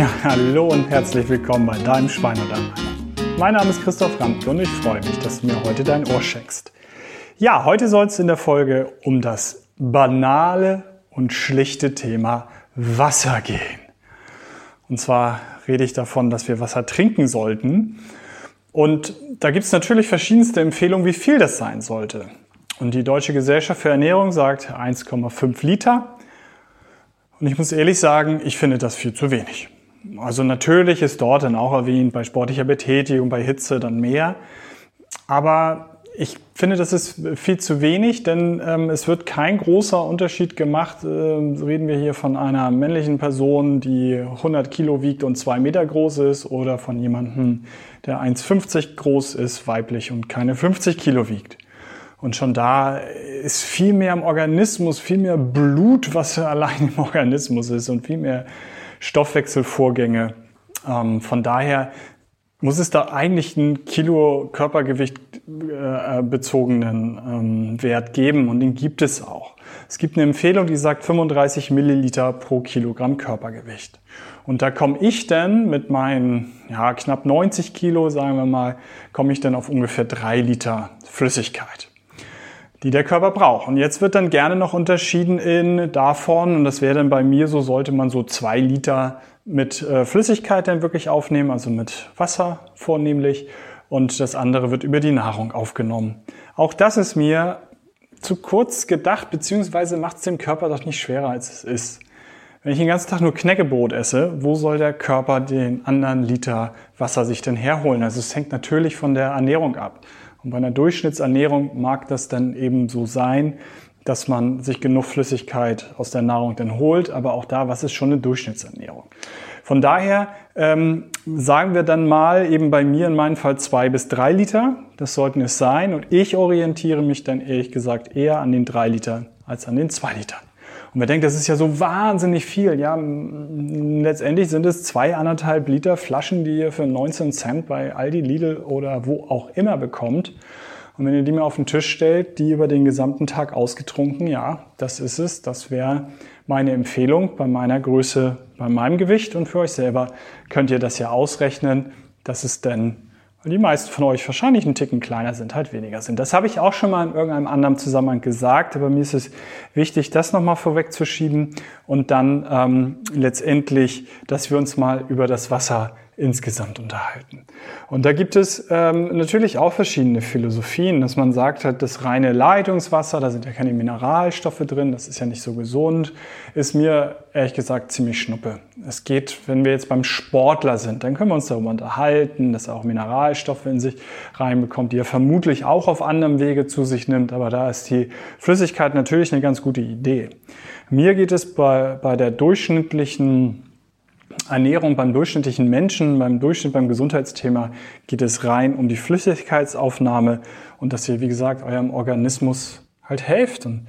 Ja, hallo und herzlich willkommen bei deinem Schwein und Meiner. Mein Name ist Christoph Ramke und ich freue mich, dass du mir heute dein Ohr schenkst. Ja, heute soll es in der Folge um das banale und schlichte Thema Wasser gehen. Und zwar rede ich davon, dass wir Wasser trinken sollten. Und da gibt es natürlich verschiedenste Empfehlungen, wie viel das sein sollte. Und die Deutsche Gesellschaft für Ernährung sagt 1,5 Liter. Und ich muss ehrlich sagen, ich finde das viel zu wenig. Also natürlich ist dort dann auch erwähnt, bei sportlicher Betätigung, bei Hitze dann mehr. Aber ich finde, das ist viel zu wenig, denn ähm, es wird kein großer Unterschied gemacht. Äh, reden wir hier von einer männlichen Person, die 100 Kilo wiegt und zwei Meter groß ist oder von jemandem, der 1,50 groß ist, weiblich und keine 50 Kilo wiegt. Und schon da ist viel mehr im Organismus, viel mehr Blut, was allein im Organismus ist und viel mehr Stoffwechselvorgänge. Ähm, von daher muss es da eigentlich einen Kilo Körpergewicht äh, bezogenen ähm, Wert geben und den gibt es auch. Es gibt eine Empfehlung, die sagt 35 Milliliter pro Kilogramm Körpergewicht. Und da komme ich dann mit meinen ja, knapp 90 Kilo, sagen wir mal, komme ich dann auf ungefähr drei Liter Flüssigkeit die der Körper braucht. Und jetzt wird dann gerne noch unterschieden in davon, und das wäre dann bei mir so, sollte man so zwei Liter mit äh, Flüssigkeit dann wirklich aufnehmen, also mit Wasser vornehmlich, und das andere wird über die Nahrung aufgenommen. Auch das ist mir zu kurz gedacht, beziehungsweise macht es dem Körper doch nicht schwerer, als es ist. Wenn ich den ganzen Tag nur Knäckebrot esse, wo soll der Körper den anderen Liter Wasser sich denn herholen? Also es hängt natürlich von der Ernährung ab. Und bei einer Durchschnittsernährung mag das dann eben so sein, dass man sich genug Flüssigkeit aus der Nahrung dann holt. Aber auch da, was ist schon eine Durchschnittsernährung? Von daher ähm, sagen wir dann mal eben bei mir in meinem Fall zwei bis drei Liter. Das sollten es sein. Und ich orientiere mich dann ehrlich gesagt eher an den drei Litern als an den zwei Litern. Und man denkt, das ist ja so wahnsinnig viel. Ja, letztendlich sind es zwei, anderthalb Liter Flaschen, die ihr für 19 Cent bei Aldi, Lidl oder wo auch immer bekommt. Und wenn ihr die mir auf den Tisch stellt, die über den gesamten Tag ausgetrunken, ja, das ist es. Das wäre meine Empfehlung bei meiner Größe, bei meinem Gewicht. Und für euch selber könnt ihr das ja ausrechnen, dass es denn weil die meisten von euch wahrscheinlich einen Ticken kleiner sind, halt weniger sind. Das habe ich auch schon mal in irgendeinem anderen Zusammenhang gesagt, aber mir ist es wichtig, das nochmal vorwegzuschieben und dann ähm, letztendlich, dass wir uns mal über das Wasser insgesamt unterhalten. Und da gibt es ähm, natürlich auch verschiedene Philosophien, dass man sagt halt, das reine Leitungswasser, da sind ja keine Mineralstoffe drin, das ist ja nicht so gesund, ist mir ehrlich gesagt ziemlich schnuppe. Es geht, wenn wir jetzt beim Sportler sind, dann können wir uns darüber unterhalten, dass er auch Mineralstoffe in sich reinbekommt, die er vermutlich auch auf anderem Wege zu sich nimmt, aber da ist die Flüssigkeit natürlich eine ganz gute Idee. Mir geht es bei, bei der durchschnittlichen Ernährung beim durchschnittlichen Menschen, beim Durchschnitt, beim Gesundheitsthema geht es rein um die Flüssigkeitsaufnahme und dass ihr, wie gesagt, eurem Organismus halt helft und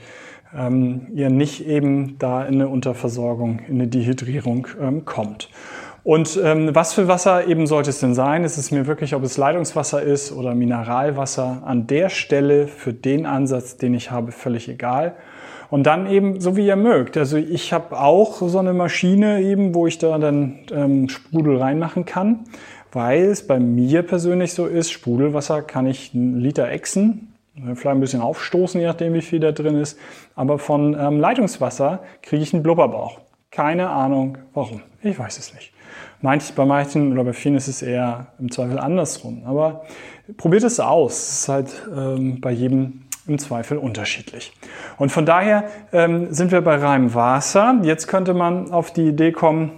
ähm, ihr nicht eben da in eine Unterversorgung, in eine Dehydrierung ähm, kommt. Und ähm, was für Wasser eben sollte es denn sein? Es ist mir wirklich, ob es Leitungswasser ist oder Mineralwasser, an der Stelle für den Ansatz, den ich habe, völlig egal. Und dann eben so wie ihr mögt. Also ich habe auch so eine Maschine eben, wo ich da dann ähm, Sprudel reinmachen kann, weil es bei mir persönlich so ist, Sprudelwasser kann ich einen Liter exen, vielleicht ein bisschen aufstoßen, je nachdem wie viel da drin ist. Aber von ähm, Leitungswasser kriege ich einen Blubberbauch. Keine Ahnung warum. Ich weiß es nicht. Manch, bei manchen oder bei vielen ist es eher im Zweifel andersrum. Aber probiert es aus. Es ist halt ähm, bei jedem im Zweifel unterschiedlich. Und von daher ähm, sind wir bei reinem Wasser. Jetzt könnte man auf die Idee kommen,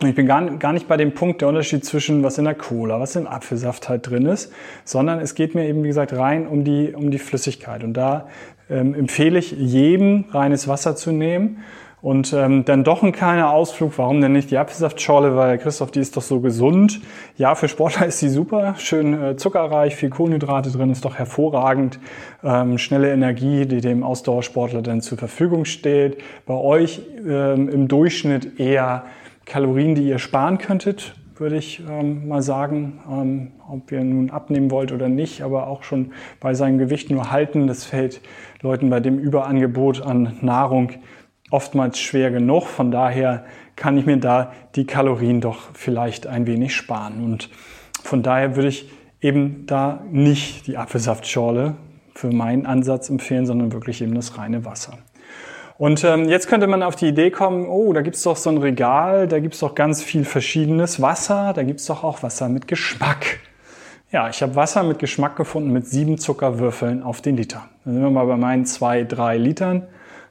ich bin gar, gar nicht bei dem Punkt der Unterschied zwischen was in der Cola, was im Apfelsaft halt drin ist, sondern es geht mir eben, wie gesagt, rein um die, um die Flüssigkeit. Und da ähm, empfehle ich jedem, reines Wasser zu nehmen und ähm, dann doch ein kleiner Ausflug, warum denn nicht die Apfelsaftschorle, weil Christoph, die ist doch so gesund. Ja, für Sportler ist die super, schön äh, zuckerreich, viel Kohlenhydrate drin, ist doch hervorragend. Ähm, schnelle Energie, die dem Ausdauersportler dann zur Verfügung steht. Bei euch ähm, im Durchschnitt eher Kalorien, die ihr sparen könntet, würde ich ähm, mal sagen, ähm, ob ihr nun abnehmen wollt oder nicht, aber auch schon bei seinem Gewicht nur halten. Das fällt Leuten bei dem Überangebot an Nahrung oftmals schwer genug. Von daher kann ich mir da die Kalorien doch vielleicht ein wenig sparen. Und von daher würde ich eben da nicht die Apfelsaftschorle für meinen Ansatz empfehlen, sondern wirklich eben das reine Wasser. Und ähm, jetzt könnte man auf die Idee kommen, oh, da gibt's doch so ein Regal, da gibt's doch ganz viel verschiedenes Wasser, da gibt's doch auch Wasser mit Geschmack. Ja, ich habe Wasser mit Geschmack gefunden mit sieben Zuckerwürfeln auf den Liter. Dann sind wir mal bei meinen zwei, drei Litern.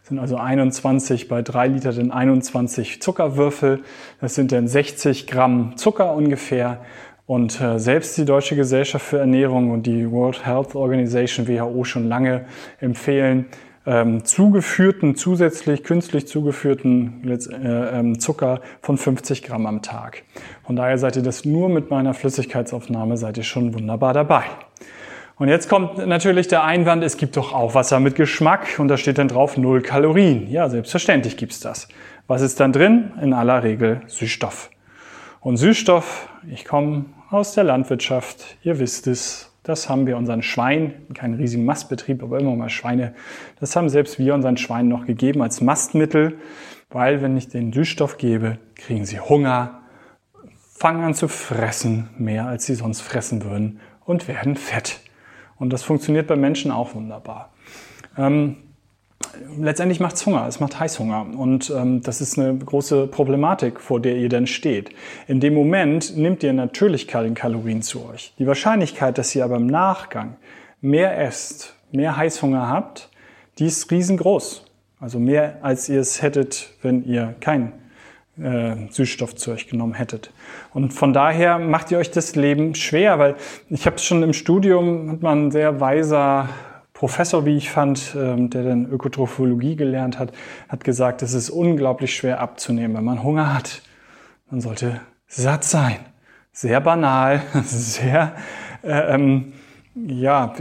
Sind also 21 bei drei Liter dann 21 Zuckerwürfel. Das sind dann 60 Gramm Zucker ungefähr. Und äh, selbst die Deutsche Gesellschaft für Ernährung und die World Health Organization WHO schon lange empfehlen, ähm, zugeführten, zusätzlich künstlich zugeführten äh, ähm, Zucker von 50 Gramm am Tag. Von daher seid ihr das nur mit meiner Flüssigkeitsaufnahme, seid ihr schon wunderbar dabei. Und jetzt kommt natürlich der Einwand, es gibt doch auch Wasser mit Geschmack und da steht dann drauf null Kalorien. Ja, selbstverständlich gibt's das. Was ist dann drin? In aller Regel Süßstoff. Und Süßstoff, ich komme aus der Landwirtschaft, ihr wisst es, das haben wir unseren Schweinen, keinen riesigen Mastbetrieb, aber immer mal Schweine, das haben selbst wir unseren Schweinen noch gegeben als Mastmittel, weil wenn ich den Süßstoff gebe, kriegen sie Hunger, fangen an zu fressen, mehr als sie sonst fressen würden und werden fett. Und das funktioniert bei Menschen auch wunderbar. Ähm, letztendlich macht es Hunger, es macht Heißhunger. Und ähm, das ist eine große Problematik, vor der ihr dann steht. In dem Moment nimmt ihr natürlich keine Kalorien zu euch. Die Wahrscheinlichkeit, dass ihr aber im Nachgang mehr esst, mehr Heißhunger habt, die ist riesengroß. Also mehr, als ihr es hättet, wenn ihr kein äh, Süßstoff zu euch genommen hättet. Und von daher macht ihr euch das Leben schwer, weil ich habe schon im Studium, hat man sehr weiser Professor, wie ich fand, ähm, der dann Ökotrophologie gelernt hat, hat gesagt, es ist unglaublich schwer abzunehmen, wenn man Hunger hat. Man sollte satt sein. Sehr banal, sehr, äh, ähm, ja,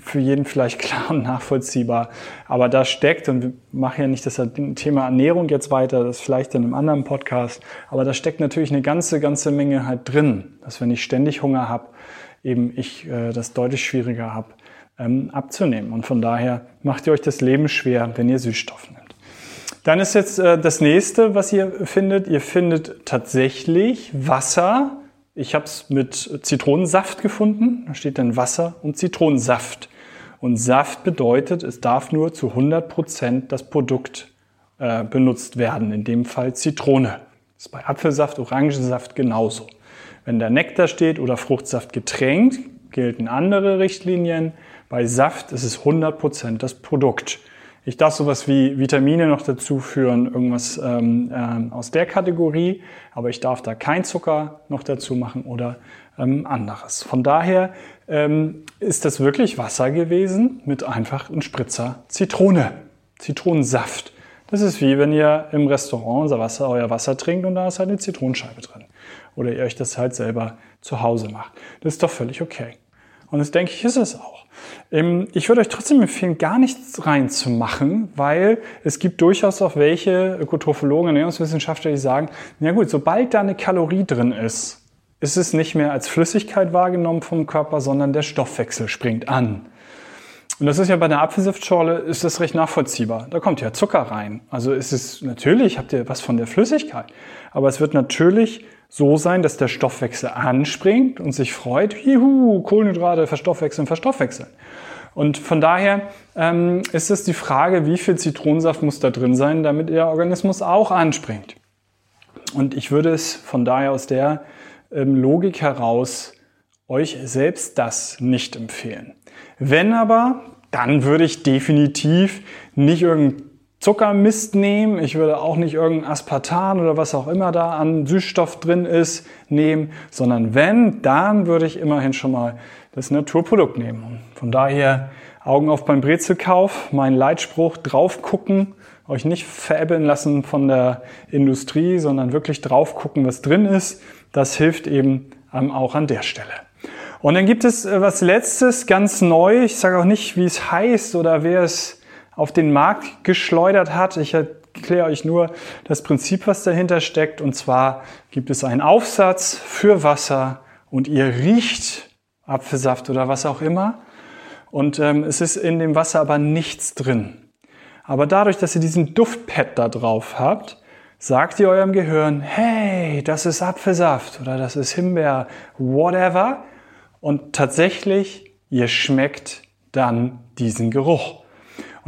für jeden vielleicht klar und nachvollziehbar. Aber da steckt, und wir machen ja nicht das Thema Ernährung jetzt weiter, das vielleicht in einem anderen Podcast, aber da steckt natürlich eine ganze, ganze Menge halt drin, dass wenn ich ständig Hunger habe, eben ich äh, das deutlich schwieriger habe, ähm, abzunehmen. Und von daher macht ihr euch das Leben schwer, wenn ihr Süßstoff nimmt. Dann ist jetzt äh, das nächste, was ihr findet. Ihr findet tatsächlich Wasser. Ich habe es mit Zitronensaft gefunden. Da steht dann Wasser und Zitronensaft. Und Saft bedeutet, es darf nur zu 100 Prozent das Produkt äh, benutzt werden. In dem Fall Zitrone. Das ist bei Apfelsaft, Orangensaft genauso. Wenn da Nektar steht oder Fruchtsaft getränkt, gelten andere Richtlinien. Bei Saft ist es 100% das Produkt. Ich darf sowas wie Vitamine noch dazu führen, irgendwas ähm, äh, aus der Kategorie, aber ich darf da kein Zucker noch dazu machen oder ähm, anderes. Von daher ähm, ist das wirklich Wasser gewesen mit einfach einem Spritzer Zitrone, Zitronensaft. Das ist wie wenn ihr im Restaurant unser Wasser, euer Wasser trinkt und da ist halt eine Zitronenscheibe drin. Oder ihr euch das halt selber zu Hause macht. Das ist doch völlig okay. Und das denke ich, ist es auch. Ähm, ich würde euch trotzdem empfehlen, gar nichts reinzumachen, weil es gibt durchaus auch welche Ökotrophologen, Ernährungswissenschaftler, die sagen, na gut, sobald da eine Kalorie drin ist, ist es nicht mehr als Flüssigkeit wahrgenommen vom Körper, sondern der Stoffwechsel springt an. Und das ist ja bei der Apfelsaftschorle ist das recht nachvollziehbar. Da kommt ja Zucker rein. Also ist es natürlich, habt ihr was von der Flüssigkeit. Aber es wird natürlich so sein, dass der Stoffwechsel anspringt und sich freut, juhu, Kohlenhydrate verstoffwechseln, verstoffwechseln. Und von daher ähm, ist es die Frage, wie viel Zitronensaft muss da drin sein, damit der Organismus auch anspringt. Und ich würde es von daher aus der ähm, Logik heraus euch selbst das nicht empfehlen. Wenn aber, dann würde ich definitiv nicht irgendein Zuckermist nehmen. Ich würde auch nicht irgendein Aspartan oder was auch immer da an Süßstoff drin ist nehmen, sondern wenn, dann würde ich immerhin schon mal das Naturprodukt nehmen. Und von daher Augen auf beim Brezelkauf, mein Leitspruch drauf gucken, euch nicht veräppeln lassen von der Industrie, sondern wirklich drauf gucken, was drin ist. Das hilft eben auch an der Stelle. Und dann gibt es äh, was letztes, ganz neu. Ich sage auch nicht, wie es heißt oder wer es auf den Markt geschleudert hat. Ich erkläre euch nur das Prinzip, was dahinter steckt. Und zwar gibt es einen Aufsatz für Wasser und ihr riecht Apfelsaft oder was auch immer. Und ähm, es ist in dem Wasser aber nichts drin. Aber dadurch, dass ihr diesen Duftpad da drauf habt, sagt ihr eurem Gehirn, hey, das ist Apfelsaft oder das ist Himbeer, whatever. Und tatsächlich, ihr schmeckt dann diesen Geruch.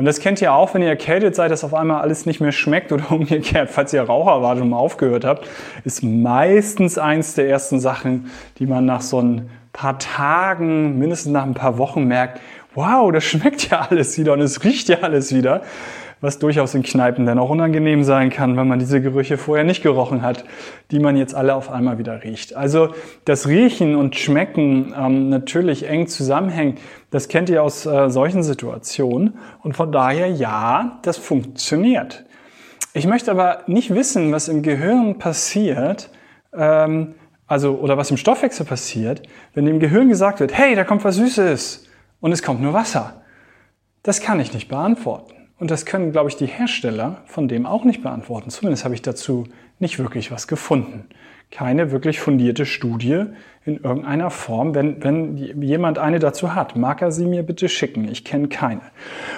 Und das kennt ihr auch, wenn ihr erkältet seid, dass auf einmal alles nicht mehr schmeckt oder umgekehrt, falls ihr Raucher wart und mal aufgehört habt, ist meistens eins der ersten Sachen, die man nach so ein paar Tagen, mindestens nach ein paar Wochen merkt, wow, das schmeckt ja alles wieder und es riecht ja alles wieder was durchaus in Kneipen dann auch unangenehm sein kann, wenn man diese Gerüche vorher nicht gerochen hat, die man jetzt alle auf einmal wieder riecht. Also das Riechen und Schmecken ähm, natürlich eng zusammenhängt, das kennt ihr aus äh, solchen Situationen und von daher ja, das funktioniert. Ich möchte aber nicht wissen, was im Gehirn passiert, ähm, also oder was im Stoffwechsel passiert, wenn dem Gehirn gesagt wird, hey, da kommt was Süßes und es kommt nur Wasser. Das kann ich nicht beantworten. Und das können, glaube ich, die Hersteller von dem auch nicht beantworten. Zumindest habe ich dazu nicht wirklich was gefunden. Keine wirklich fundierte Studie in irgendeiner Form. Wenn, wenn jemand eine dazu hat, mag er sie mir bitte schicken. Ich kenne keine.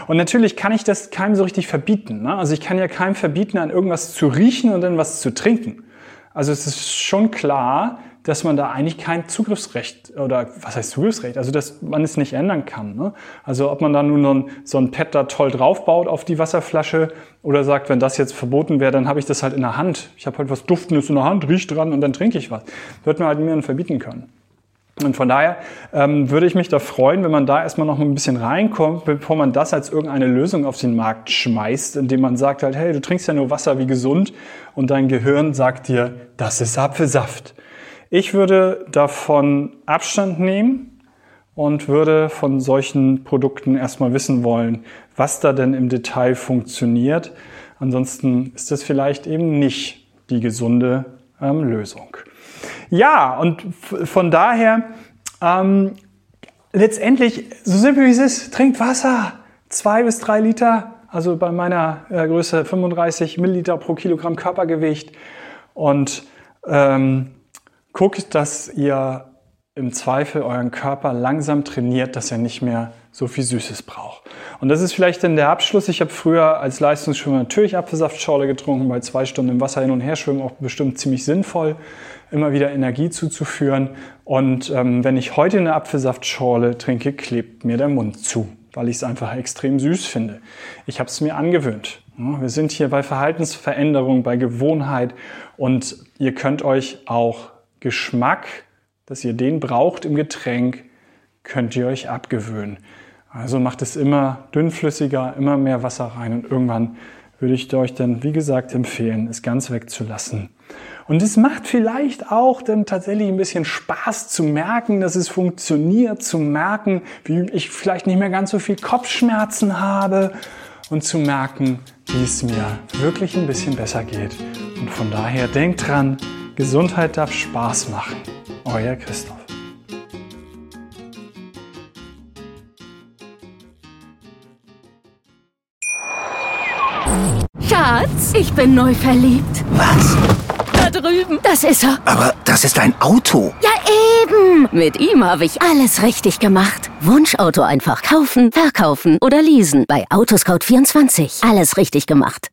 Und natürlich kann ich das keinem so richtig verbieten. Ne? Also ich kann ja keinem verbieten, an irgendwas zu riechen und dann was zu trinken. Also es ist schon klar, dass man da eigentlich kein Zugriffsrecht oder was heißt Zugriffsrecht? Also dass man es nicht ändern kann. Ne? Also ob man da nun so ein Pad da toll draufbaut auf die Wasserflasche oder sagt, wenn das jetzt verboten wäre, dann habe ich das halt in der Hand. Ich habe halt was Duftendes in der Hand, riecht dran und dann trinke ich was. Wird man halt mir verbieten können. Und von daher ähm, würde ich mich da freuen, wenn man da erstmal noch ein bisschen reinkommt, bevor man das als irgendeine Lösung auf den Markt schmeißt, indem man sagt halt, hey, du trinkst ja nur Wasser wie gesund und dein Gehirn sagt dir, das ist Apfelsaft. Ich würde davon Abstand nehmen und würde von solchen Produkten erstmal wissen wollen, was da denn im Detail funktioniert. Ansonsten ist das vielleicht eben nicht die gesunde ähm, Lösung. Ja, und von daher, ähm, letztendlich, so simpel wie es ist, trinkt Wasser. Zwei bis drei Liter, also bei meiner äh, Größe 35 Milliliter pro Kilogramm Körpergewicht. Und ähm, guckt, dass ihr im Zweifel euren Körper langsam trainiert, dass er nicht mehr so viel Süßes braucht. Und das ist vielleicht dann der Abschluss. Ich habe früher als Leistungsschwimmer natürlich Apfelsaftschorle getrunken, weil zwei Stunden im Wasser hin und her schwimmen auch bestimmt ziemlich sinnvoll, immer wieder Energie zuzuführen. Und ähm, wenn ich heute eine Apfelsaftschorle trinke, klebt mir der Mund zu, weil ich es einfach extrem süß finde. Ich habe es mir angewöhnt. Wir sind hier bei Verhaltensveränderung, bei Gewohnheit und ihr könnt euch auch Geschmack, dass ihr den braucht im Getränk, könnt ihr euch abgewöhnen. Also macht es immer dünnflüssiger, immer mehr Wasser rein und irgendwann würde ich euch dann, wie gesagt, empfehlen, es ganz wegzulassen. Und es macht vielleicht auch dann tatsächlich ein bisschen Spaß zu merken, dass es funktioniert, zu merken, wie ich vielleicht nicht mehr ganz so viel Kopfschmerzen habe und zu merken, wie es mir wirklich ein bisschen besser geht. Und von daher denkt dran, Gesundheit darf Spaß machen. Euer Christoph. Schatz, ich bin neu verliebt. Was? Da drüben. Das ist er. Aber das ist ein Auto. Ja, eben. Mit ihm habe ich alles richtig gemacht. Wunschauto einfach kaufen, verkaufen oder leasen. Bei Autoscout24. Alles richtig gemacht.